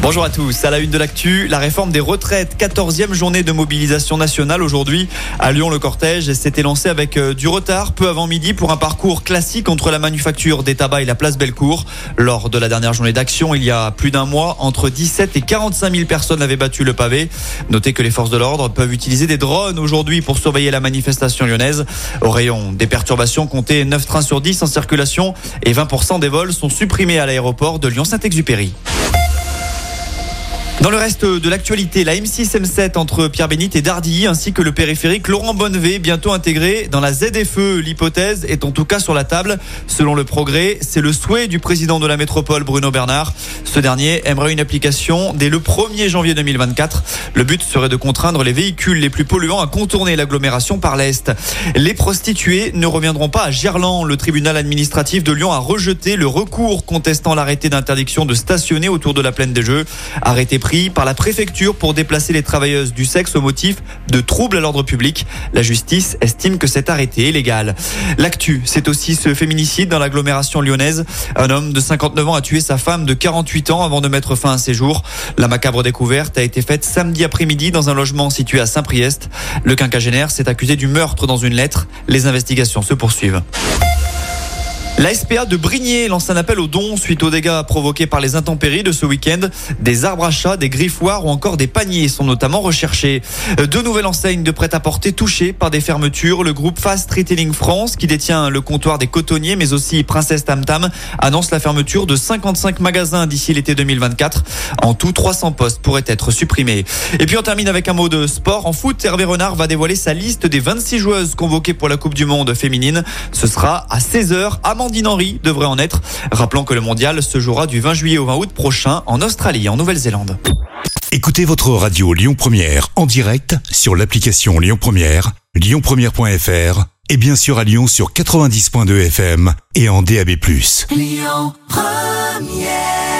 Bonjour à tous. À la une de l'actu, la réforme des retraites. 14e journée de mobilisation nationale aujourd'hui. À Lyon, le cortège s'était lancé avec euh, du retard peu avant midi pour un parcours classique entre la manufacture des tabacs et la place Bellecour. Lors de la dernière journée d'action, il y a plus d'un mois, entre 17 et 45 000 personnes avaient battu le pavé. Notez que les forces de l'ordre peuvent utiliser des drones aujourd'hui pour surveiller la manifestation lyonnaise. Au rayon des perturbations, comptez 9 trains sur 10 en circulation et 20% des vols sont supprimés à l'aéroport de Lyon-Saint-Exupéry. Dans le reste de l'actualité, la M6 M7 entre Pierre Bénite et Dardilly ainsi que le périphérique Laurent Bonnevé bientôt intégré dans la ZFE. L'hypothèse est en tout cas sur la table. Selon le progrès, c'est le souhait du président de la métropole Bruno Bernard. Ce dernier aimerait une application dès le 1er janvier 2024. Le but serait de contraindre les véhicules les plus polluants à contourner l'agglomération par l'Est. Les prostituées ne reviendront pas à Gerland. Le tribunal administratif de Lyon a rejeté le recours contestant l'arrêté d'interdiction de stationner autour de la plaine des Jeux. Arrêté par la préfecture pour déplacer les travailleuses du sexe au motif de troubles à l'ordre public. La justice estime que cet arrêté est légal. L'actu, c'est aussi ce féminicide dans l'agglomération lyonnaise. Un homme de 59 ans a tué sa femme de 48 ans avant de mettre fin à ses jours. La macabre découverte a été faite samedi après-midi dans un logement situé à Saint-Priest. Le quinquagénaire s'est accusé du meurtre dans une lettre. Les investigations se poursuivent. La SPA de Brigné lance un appel aux dons suite aux dégâts provoqués par les intempéries de ce week-end. Des arbres à chat, des griffoirs ou encore des paniers sont notamment recherchés. Deux nouvelles enseignes de prêt-à-porter touchées par des fermetures. Le groupe Fast Retailing France, qui détient le comptoir des cotonniers, mais aussi Princesse Tam Tam, annonce la fermeture de 55 magasins d'ici l'été 2024. En tout, 300 postes pourraient être supprimés. Et puis on termine avec un mot de sport. En foot, Hervé Renard va dévoiler sa liste des 26 joueuses convoquées pour la Coupe du Monde féminine. Ce sera à 16h à Amandine Henry devrait en être. Rappelons que le mondial se jouera du 20 juillet au 20 août prochain en Australie et en Nouvelle-Zélande. Écoutez votre radio Lyon Première en direct sur l'application Lyon Première, lyonpremière.fr et bien sûr à Lyon sur 90.2 FM et en DAB+. Lyon Première